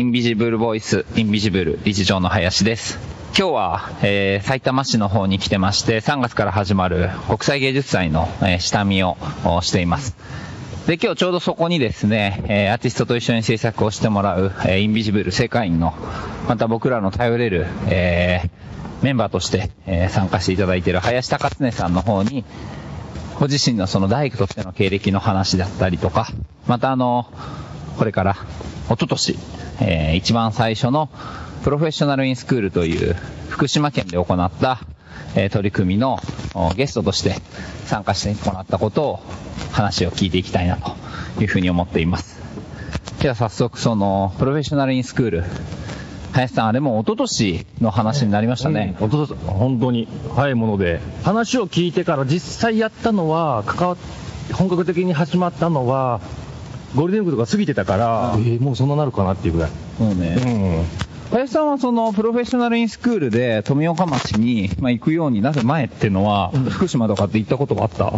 インビジブルボイス、インビジブル理事長の林です。今日は、えー、埼玉市の方に来てまして、3月から始まる国際芸術祭の、えー下見をしています。で、今日ちょうどそこにですね、えーアーティストと一緒に制作をしてもらう、えーインビジブル世界の、また僕らの頼れる、えーメンバーとして、えー参加していただいている林高常さんの方に、ご自身のその大工としての経歴の話だったりとか、またあの、これから、一昨年、えー一番最初のプロフェッショナルインスクールという福島県で行った、えー取り組みのゲストとして参加してもらったことを話を聞いていきたいなというふうに思っています。では早速そのプロフェッショナルインスクール、林さんあれも一昨年の話になりましたね。うん、おと本当に早いもので話を聞いてから実際やったのは関わ本格的に始まったのはゴールデンウィークとか過ぎてたから、うん。えーもうそんななるかなっていうぐらい、そうね。林さんはそのプロフェッショナルインスクールで富岡町に、まあ、行くようになる前っていうのは、うん。福島とかって行ったことがあった？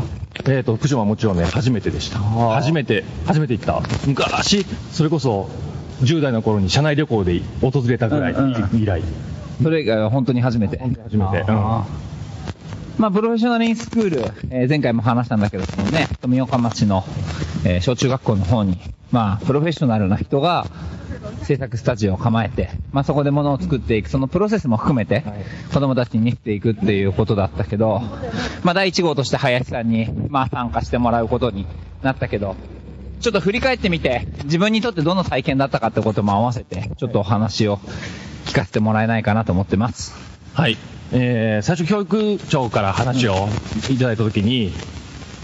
えー、と福島はもちろんね初めてでした。ー。初めて初めて行った。昔それこそ10代の頃に社内旅行で訪れたぐらい、うんうん。以来。それ以外は本当に初めて。本当に初めて。あーまあ、プロフェッショナルインスクール、えー前回も話したんだけどもね、富岡町の、えー小中学校の方に、まあ、プロフェッショナルな人が制作スタジオを構えて、まあ、そこで物を作っていく、そのプロセスも含めてはい、子供たちに見せていくっていうことだったけど、まあ、第1号として林さんに、まあ、参加してもらうことになったけど、ちょっと振り返ってみて、自分にとってどの体験だったかってことも合わせて、ちょっとお話を聞かせてもらえないかなと思ってます。はい、えー最初教育長から話をいただいたときに、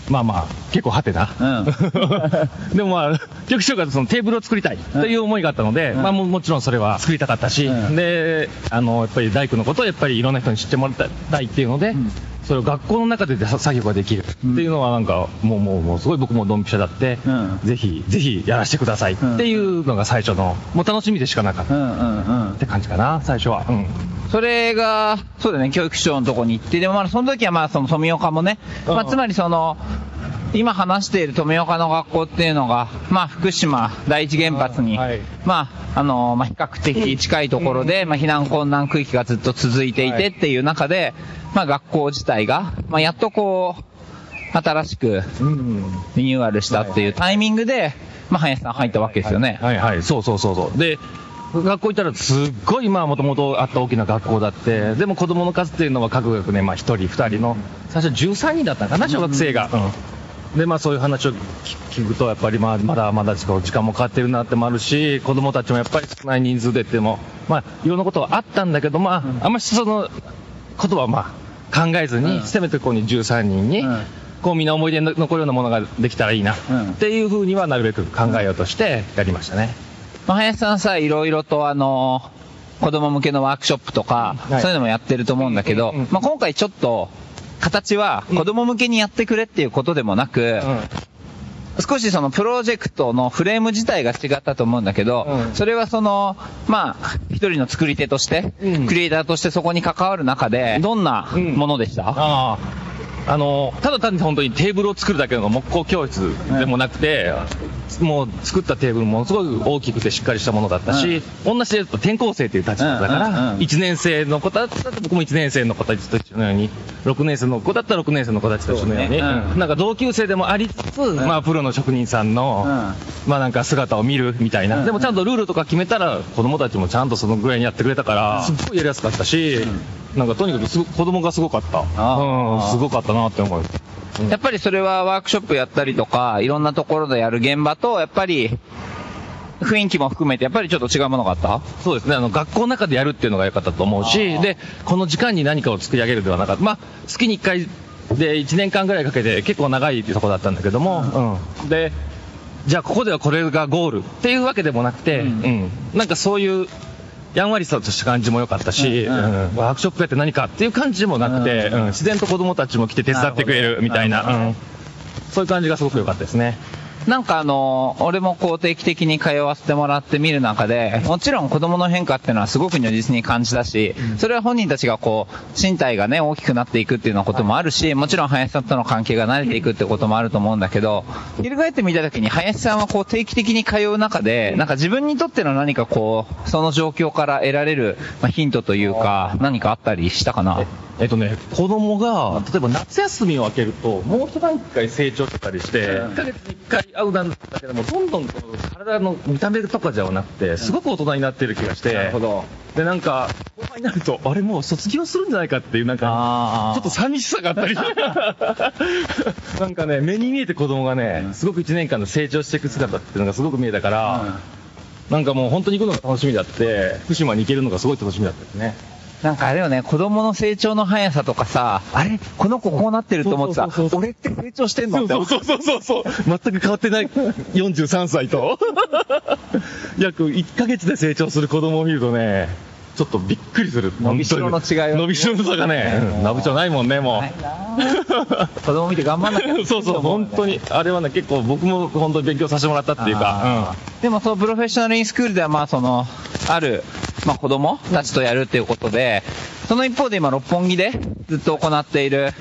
まあまあ結構はてな、う でもまあ教育長からそのテーブルを作りたいという思いがあったので、うん。まあももちろんそれは作りたかったし、うん。であのやっぱり大工のことをやっぱりいろんな人に知ってもらいたいっていうので、んそれを学校の中で作業ができる。っていうのはなんかもうもうもうすごい僕もドンピシャだって、うん。ぜひぜひやらせてください。っていうのが最初のもう楽しみでしかなかった。うんうん。て感じかな最初は。うん。それが、そうだね、教育長のとこに行って、でもまあその時はまあその富岡もね、うん。まあつまりその、今話している富岡の学校っていうのが、まあ福島第一原発に、はいまああの、まあ比較的近いところで、まあ避難困難区域がずっと続いていはいてっていう中で、まあ学校自体が、まあやっとこう、新しくうんリニューアルしたっていうタイミングで、まあ林さん入ったわけですよね。はいはい。はい、そうそうそうそう。で、学校行ったらすっごいまあもともとあった大きな学校だって、でも子供の数っていうのは各学年まあ1人2人の、最初13人だったかな、小学生が。うんでまあそういう話を聞聞くとやっぱりまあまだまだ時間もかかってるなってもあるし子供たちもやっぱり少ない人数でってもまあいろんなことはあったんだけどまあ、あんまりそのことはまあ考えずに、うん。せめてここに13人に、うん。こうみんな思い出に残るようなものができたらいいな、うん。っていうふうにはなるべく考えようとしてやりましたね。まあ、林さんさ、いろいろとあの、子供向けのワークショップとか、はい。そういうのもやってると思うんだけど、まあ、今回ちょっと、形は子供向けにやってくれっていうことでもなく、少しそのプロジェクトのフレーム自体が違ったと思うんだけど、うん。それはその、まあ、一人の作り手として、うん。クリエイターとしてそこに関わる中で、どんなうん。ものでした、ああ。あのただ単に本当にテーブルを作るだけの木工教室でもなくて、もう作ったテーブルものすごい大きくてしっかりしたものだったし、同じで言うと転校生っていう立場だかうんうんら、うん。1年生の子だったら僕も1年生の子たちと一緒のように6年生の子だったら6年生の子たちと一緒のようにそうね。うん。なんか同級生でもありつつ、まあ、プロの職人さんの、まあなんか姿を見るみたいな、うん。でもちゃんとルールとか決めたら子供たちもちゃんとそのぐらいにやってくれたから、すっごいやりやすかったし、なんかとにかくすご子供がすごかった、あうん、すごかったなって思う。やっぱりそれはワークショップやったりとか、いろんなところでやる現場と、やっぱり、雰囲気も含めて、やっぱりちょっと違うものがあった？そうですね、あの学校の中でやるっていうのが良かったと思うし、でこの時間に何かを作り上げるではなかった、まあ、月に1回で1年間ぐらいかけて、結構長いとこだったんだけども、うん。でじゃあ、ここではこれがゴールっていうわけでもなくて、ううん。んなんかそういう。やんわりとした感じも良かったし、うん。うん。うん。ワークショップやって何かっていう感じもなくて、うん。うん。自然と子供たちも来て手伝ってくれるみたいな、なるほど。うん。そういう感じがすごく良かったですね。なんかあの、俺もこう定期的に通わせてもらって見る中で、もちろん子供の変化っていうのはすごく如実に感じたし、それは本人たちがこう、身体がね、大きくなっていくっていうようなこともあるし、もちろん林さんとの関係が慣れていくってこともあると思うんだけど、翻ってみたときに林さんはこう定期的に通う中で、なんか自分にとっての何かこう、その状況から得られる、まあ、ヒントというか、何かあったりしたかな？えっとね、子供が、例えば夏休みを明けると、もう一段階成長してたりして、うん。1ヶ月に1回会うなんだけども、どんどんこう体の見た目とかじゃなくて、すごく大人になってる気がして、ど。で、なんか、後輩になると、あれもう卒業するんじゃないかっていう、なんか、あちょっと寂しさがあったり。なんかね、目に見えて子供がね、すごく1年間の成長していく姿っていうのがすごく見えたから、なんかもう本当に行くのが楽しみだって、福島に行けるのがすごい楽しみだったですね。なんかあれよね、子供の成長の速さとかさ、あれ？この子こうなってると思ってさ俺って成長してんのって。そうそうそうそうそう。全く変わってない。43歳と、約1ヶ月で成長する子供を見るとね、ちょっとびっくりする。伸びしろの違い伸びしろの差がね、うん。伸びしろないもんね、もう。子供見て頑張んなきゃ。そうそう、本当に。あれはね、結構僕も本当に勉強させてもらったっていうか、でもそのプロフェッショナルインスクールではまあその、ある、まあ子供たちとやるっていうことで、その一方で今六本木でずっと行っている、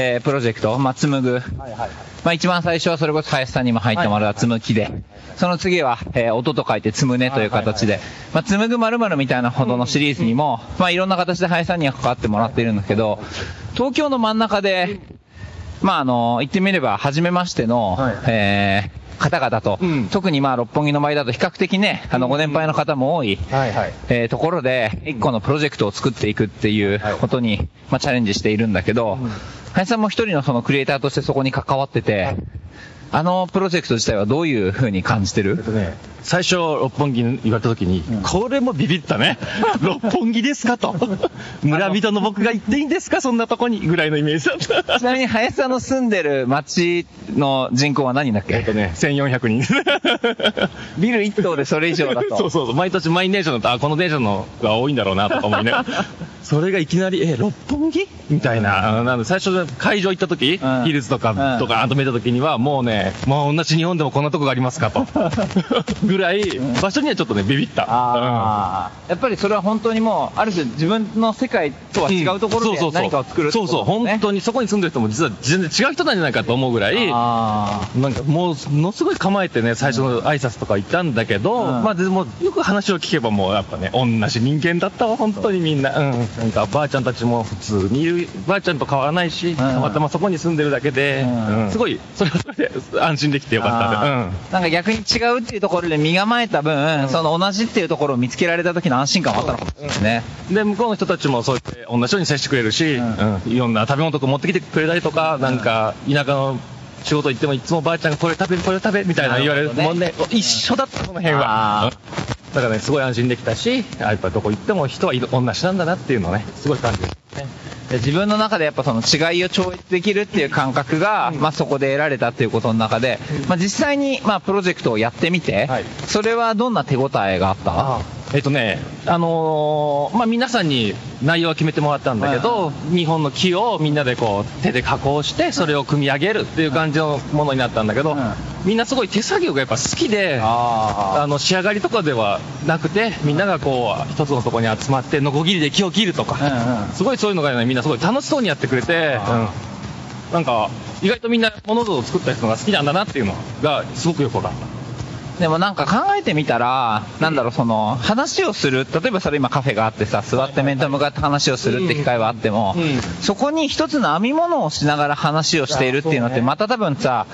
えープロジェクト、まあ紡ぐ。まあ一番最初はそれこそ林さんにも入ってもらった紡木で、その次は、えー音と書いて紡ねという形で、まあ紡ぐ〇〇みたいなほどのシリーズにも、まあいろんな形で林さんには関わってもらっているんだけど、東京の真ん中で、まああの、言ってみれば初めましての、はい。えー方々と、うん。特にまあ六本木の場合だと比較的ね、あのご年配の方も多い、はいはい。えーところで、一個のプロジェクトを作っていくっていうはい。ことに、まあチャレンジしているんだけど、林さんも一人のそのクリエイターとしてそこに関わってて、あのプロジェクト自体はどういう風に感じてる？えっとね、最初、六本木に言われた時に、これもビビったね。六本木ですかと。村人の僕が行っていいんですか？そんなとこにぐらいのイメージだった。ちなみに林さんの住んでる町の人口は何だっけ？えっとね、1400人。ビル一棟でそれ以上だと。そうそうそう、毎年満員電車乗ったあ、この電車のが多いんだろうなとか思いね。それがいきなり、え、六本木？みたいな。あのなんで最初会場行った時、うんヒルズとか、うんとか、あと見た時には、もうね、もう同じ日本でもこんなとこがありますかと。ぐらい、場所にはちょっとね、ビビった。あー。やっぱりそれは本当にもう、ある種自分の世界とは違うところでんそうそうそう。何かを作るそうそう、本当にそこに住んでる人も実は全然違う人なんじゃないかと思うぐらい、あなんかもう、ものすごい構えてね、最初の挨拶とか行ったんだけど、うん。まあでも、よく話を聞けばもうやっぱね、同じ人間だったわ、本当にみんな。うん。なんか、ばあちゃんたちも普通にいる、ばあちゃんと変わらないし、たまたまそこに住んでるだけで、すごい、それはそれで安心できてよかったあー。なんか逆に違うっていうところで身構えた分、その同じっていうところを見つけられた時の安心感もあったのかもしれないね。うん。で、向こうの人たちもそうやって同じように接してくれるし、ううん。ん。いろんな食べ物とか持ってきてくれたりとか、なんか、田舎の、仕事行ってもいつもばあちゃんがこれ食べるこれ食べるみたいな言われるもうね一緒だったその辺は。だからねすごい安心できたしあやっぱどこ行っても人は同じなんだなっていうのをねすごい感じ自分の中でやっぱその違いを超越できるっていう感覚が、まあそこで得られたっていうことの中で、まあ実際にまあプロジェクトをやってみて、はい。それはどんな手応えがあった？えっとね、あのーまあ、皆さんに内容は決めてもらったんだけど、2本の木をみんなでこう手で加工して、それを組み上げるっていう感じのものになったんだけど、うんみんなすごい手作業がやっぱ好きで、ああの仕上がりとかではなくて、みんながこう一つのところに集まって、ノコギリで木を切るとか、すごいそういうのがね、みんなすごい楽しそうにやってくれて、あうん。なんか意外とみんな物事を作った人が好きなんだなっていうのがすごくよく分かった。でもなんか考えてみたら、なんだろう、その、話をする、例えばそれ今カフェがあってさ、座って面と向かって話をするって機会はあっても、うん。そこに一つの編み物をしながら話をしているっていうのって、また多分さ、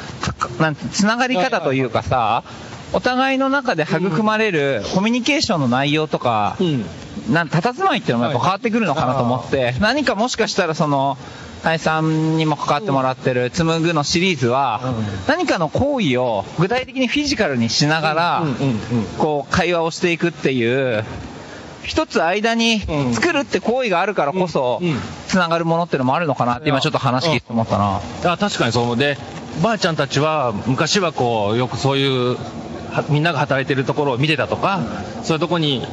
なんてつながり方というかさ、お互いの中で育まれるコミュニケーションの内容とか、うん。なん佇まいっていうのもやっぱ変わってくるのかなと思って、何かもしかしたらその、林さんにも関わってもらってる紡ぐのシリーズは、うん。何かの行為を具体的にフィジカルにしながら、こう会話をしていくっていう、一つ間にうん作るって行為があるからこそうんうん、つながるものっていうのもあるのかなって今ちょっと話聞いて思ったな。あ確かにそうでばあちゃんたちは昔はこうよくそういうはみんなが働いてるところを見てたとか、そういうとこに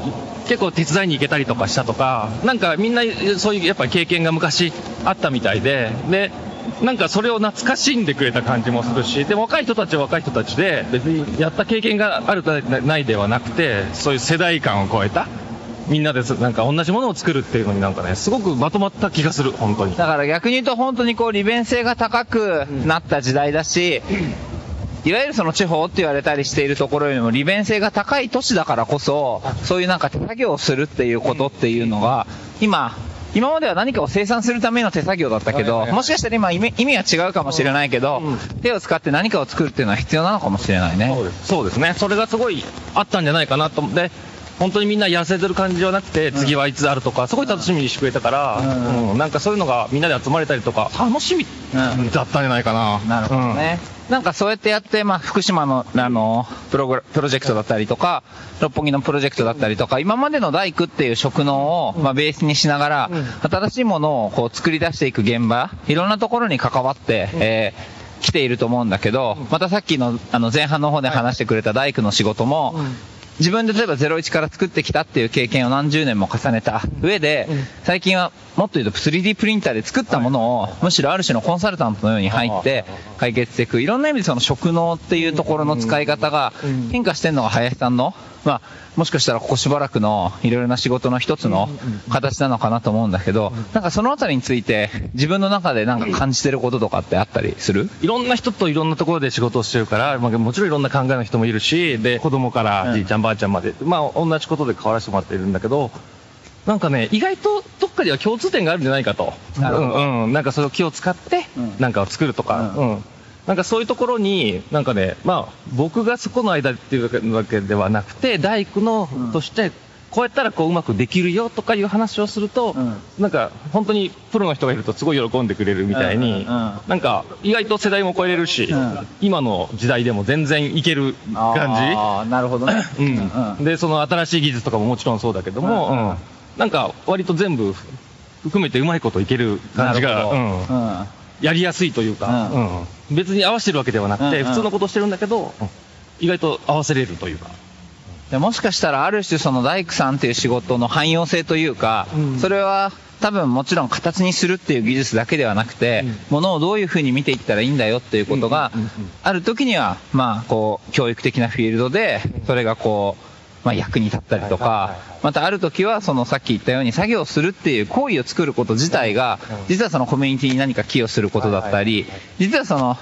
結構手伝いに行けたりとかしたとかなんかみんなそういうやっぱり経験が昔あったみたいででなんかそれを懐かしんでくれた感じもするし、でも若い人たちは若い人たちで、別にやった経験があるないではなくて、そういう世代間を超えた、みんなでなんか同じものを作るっていうのになんかね、すごくまとまった気がする、本当に。だから逆に言うと本当にこう利便性が高くなった時代だし、いわゆるその地方って言われたりしているところよりも利便性が高い都市だからこそ、そういうなんか手作業をするっていうことっていうのが、今、今までは何かを生産するための手作業だったけど、もしかしたら今意味意味は違うかもしれないけど、手を使って何かを作るっていうのは必要なのかもしれないね。そうです。ね。それがすごいあったんじゃないかなと。思って、本当にみんな痩せてる感じじゃなくて、次はいつあるとか、すごい楽しみにしてくれたから、なんかそういうのがみんなで集まれたりとか、楽しみうん。だったんじゃないかな。なるほどね。なんかそうやってやって、まあ、福島の、あの、プログラプロジェクトだったりとか、六本木のプロジェクトだったりとか、今までの大工っていう職能を、まあ、ベースにしながら、新しいものをこう作り出していく現場、いろんなところに関わって、えー来ていると思うんだけど、またさっきのあの前半の方で話してくれた大工の仕事も、自分で例えば01から作ってきたっていう経験を何十年も重ねた上で、最近はもっと言うと 3D プリンターで作ったものを、むしろある種のコンサルタントのように入って解決していく。いろんな意味でその職能っていうところの使い方が変化してるのが林さんの、まあ、もしかしたらここしばらくのいろいろな仕事の一つの形なのかなと思うんだけど、なんかそのあたりについて自分の中でなんか感じてることとかってあったりする？いろんな人といろんなところで仕事をしてるから、まあ、もちろんいろんな考えの人もいるし、で、子供からじいちゃんばあちゃんまで、まあ、同じことで変わらせてもらっているんだけど、なんかね、意外とどっかには共通点があるんじゃないかと。なるほど。うん、うん。なんかそれを気を使ってうん、なんかを作るとか、ううん。なんかそういうところに、なんかね、まあ、僕がそこの間っていうわけではなくて、大工のうんとして、こうやったらこううまくできるよとかいう話をすると、うん。なんか本当にプロの人がいるとすごい喜んでくれるみたいに、なんか意外と世代も超えれるし、うん。今の時代でも全然いける感ああ、なるほどね。じ、うんでその新しい技術とかももちろんそうだけども、なんか割と全部含めてうまいこといける感じが、うんやりやすいというか、ううん。別に合わせてるわけではなくて、うんうん。普通のことをしてるんだけど、うん意外と合わせれるというか。でもしかしたらある種その大工さんっていう仕事の汎用性というか、うん。それは多分もちろん形にするっていう技術だけではなくて、うん。ものをどういうふうに見ていったらいいんだよっていうことがうんうんうんある時にはまあこう教育的なフィールドでそれがこうまあ役に立ったりとかはいまたある時はそのさっき言ったように作業するっていう行為を作ること自体がうん実はそのコミュニティに何か寄与することだったり実はその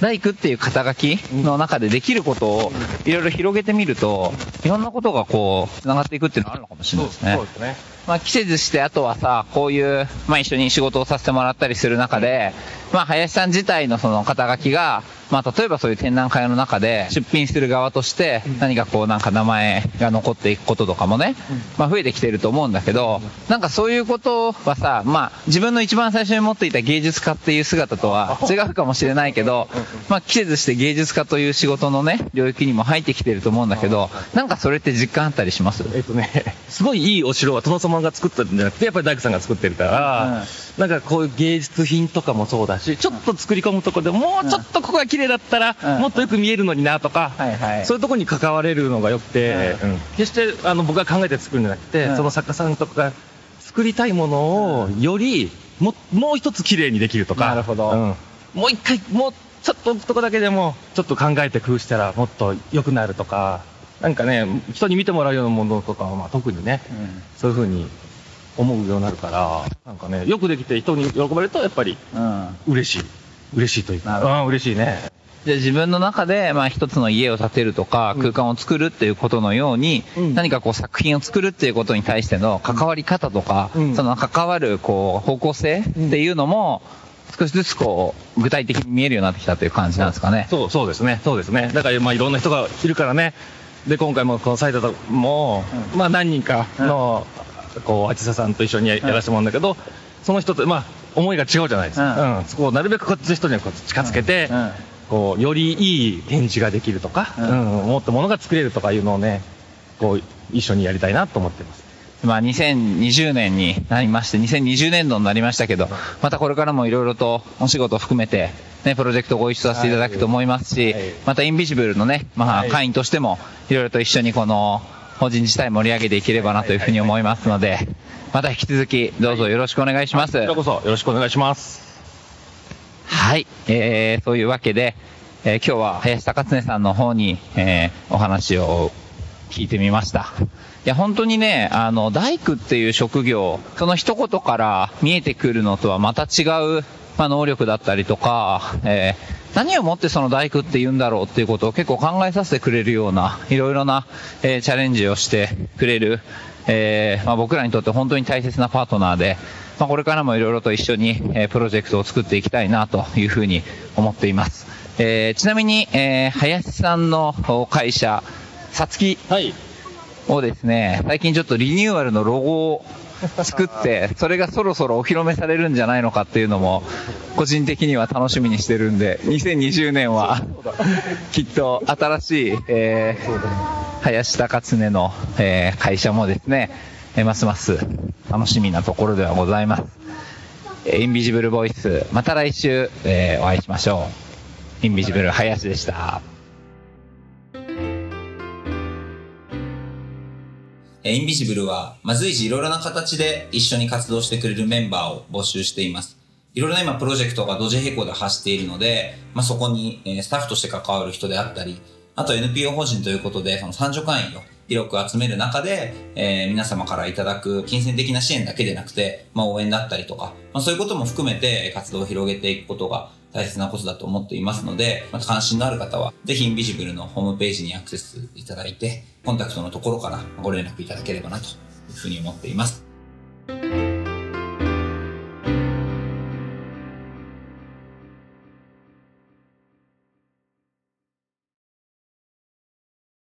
大工っていう肩書きの中でできることをいろいろ広げてみると、いろんなことがこう、繋がっていくっていうのがあるのかもしれないですねそう。ですね。まあ、季節して、あとはさ、こういう、まあ、一緒に仕事をさせてもらったりする中で、まあ、林さん自体のその肩書きが、まあ、例えばそういう展覧会の中で出品する側として、何かこう、なんか名前が残っていくこととかもね、まあ、増えてきてると思うんだけど、なんかそういうことはさ、まあ、自分の一番最初に持っていた芸術家っていう姿とは違うかもしれないけど、まあ、季節して芸術家という仕事のね、領域にも入ってきてると思うんだけど、なんかそれって実感あったりします？えっとね、すごいいいお城は殿様が作ったんじゃなくて、やっぱり大工さんが作ってるから、なんかこういう芸術品とかもそうだし、ちょっと作り込むところでもうちょっとここが綺麗だったら、うん。もっとよく見えるのになとか、はいはい。そういうところに関われるのがよくて、うん。うん決してあの僕が考えて作るんじゃなくて、うん。その作家さんとかが作りたいものをよりももう一つ綺麗にできるとか、なるほど。うん。もう一回、もうちょっと置くとこだけでも、ちょっと考えて工夫したらもっと良くなるとか、なんかね、人に見てもらうようなものとかは、まあ、特にね、そういうふうに思うようになるから、なんかね、よくできて人に喜ばれると、やっぱりうん。うん。嬉しい。嬉しいというか、なるほどうん、嬉しいね。じゃあ自分の中で、まあ一つの家を建てるとか、うん空間を作るっていうことのように、うん何かこう作品を作るっていうことに対しての関わり方とか、うんその関わるこう方向性っていうのも、少しずつこう、具体的に見えるようになってきたという感じなんですかね。そう、そうですね。そうですね。だから、まあ、いろんな人がいるからね。で、今回もこのサイトも、うん。まあ、何人かの、こう、あちささんと一緒にややらせてもらうんだけど、その人と、まあ、思いが違うじゃないですか。うん。うん。そこをなるべくこっちの人にはこう近づけて、うん。こう、よりいい展示ができるとか、ううん。ん、もっとものが作れるとかいうのをね、こう、一緒にやりたいなと思ってます。まあ2020年になりまして、2020年度になりましたけど、またこれからもいろいろとお仕事を含めて、ね、プロジェクトをご一緒させていただくと思いますし、はいまたインビジブルのね、まあはい会員としても、いろいろと一緒にこの法人自体盛り上げていければなというふうに思いますので、また引き続きどうぞよろしくお願いします。こちらこそよろしくお願いします。はい、えー、そういうわけで、えー今日は林高常さんの方に、えーお話を聞いてみました。いや、本当にね、あの、大工っていう職業、その一言から見えてくるのとはまた違う、まあ、能力だったりとか、えー何をもってその大工って言うんだろうっていうことを結構考えさせてくれるような、いろいろな、えーチャレンジをしてくれる、えーまあ、僕らにとって本当に大切なパートナーで、まあ、これからもいろいろと一緒に、えプロジェクトを作っていきたいなというふうに思っています。えちなみに、え林さんの会社、さつきはい。をですね、最近ちょっとリニューアルのロゴを作って、それがそろそろお披露目されるんじゃないのかっていうのも、個人的には楽しみにしてるんで、2020年は、きっと新しい、えー林高常の、えー会社もですね、えーますます楽しみなところではございます。えーインビジブルボイス、また来週、えーお会いしましょう。インビジブル林でした。インビジブルは、まあ、随時いろいろな形で一緒に活動してくれるメンバーを募集しています。いろいろな今プロジェクトが同時並行で走っているので、まあ、そこに、スタッフとして関わる人であったり、あと NPO 法人ということで、その参助会員を広く集める中で、えー皆様からいただく金銭的な支援だけでなくて、まあ、応援だったりとか、まあ、そういうことも含めて活動を広げていくことが大切なことだと思っていますので、また関心のある方は、ぜひインビジブルのホームページにアクセスいただいて、コンタクトのところからご連絡いただければなというふうに思っています。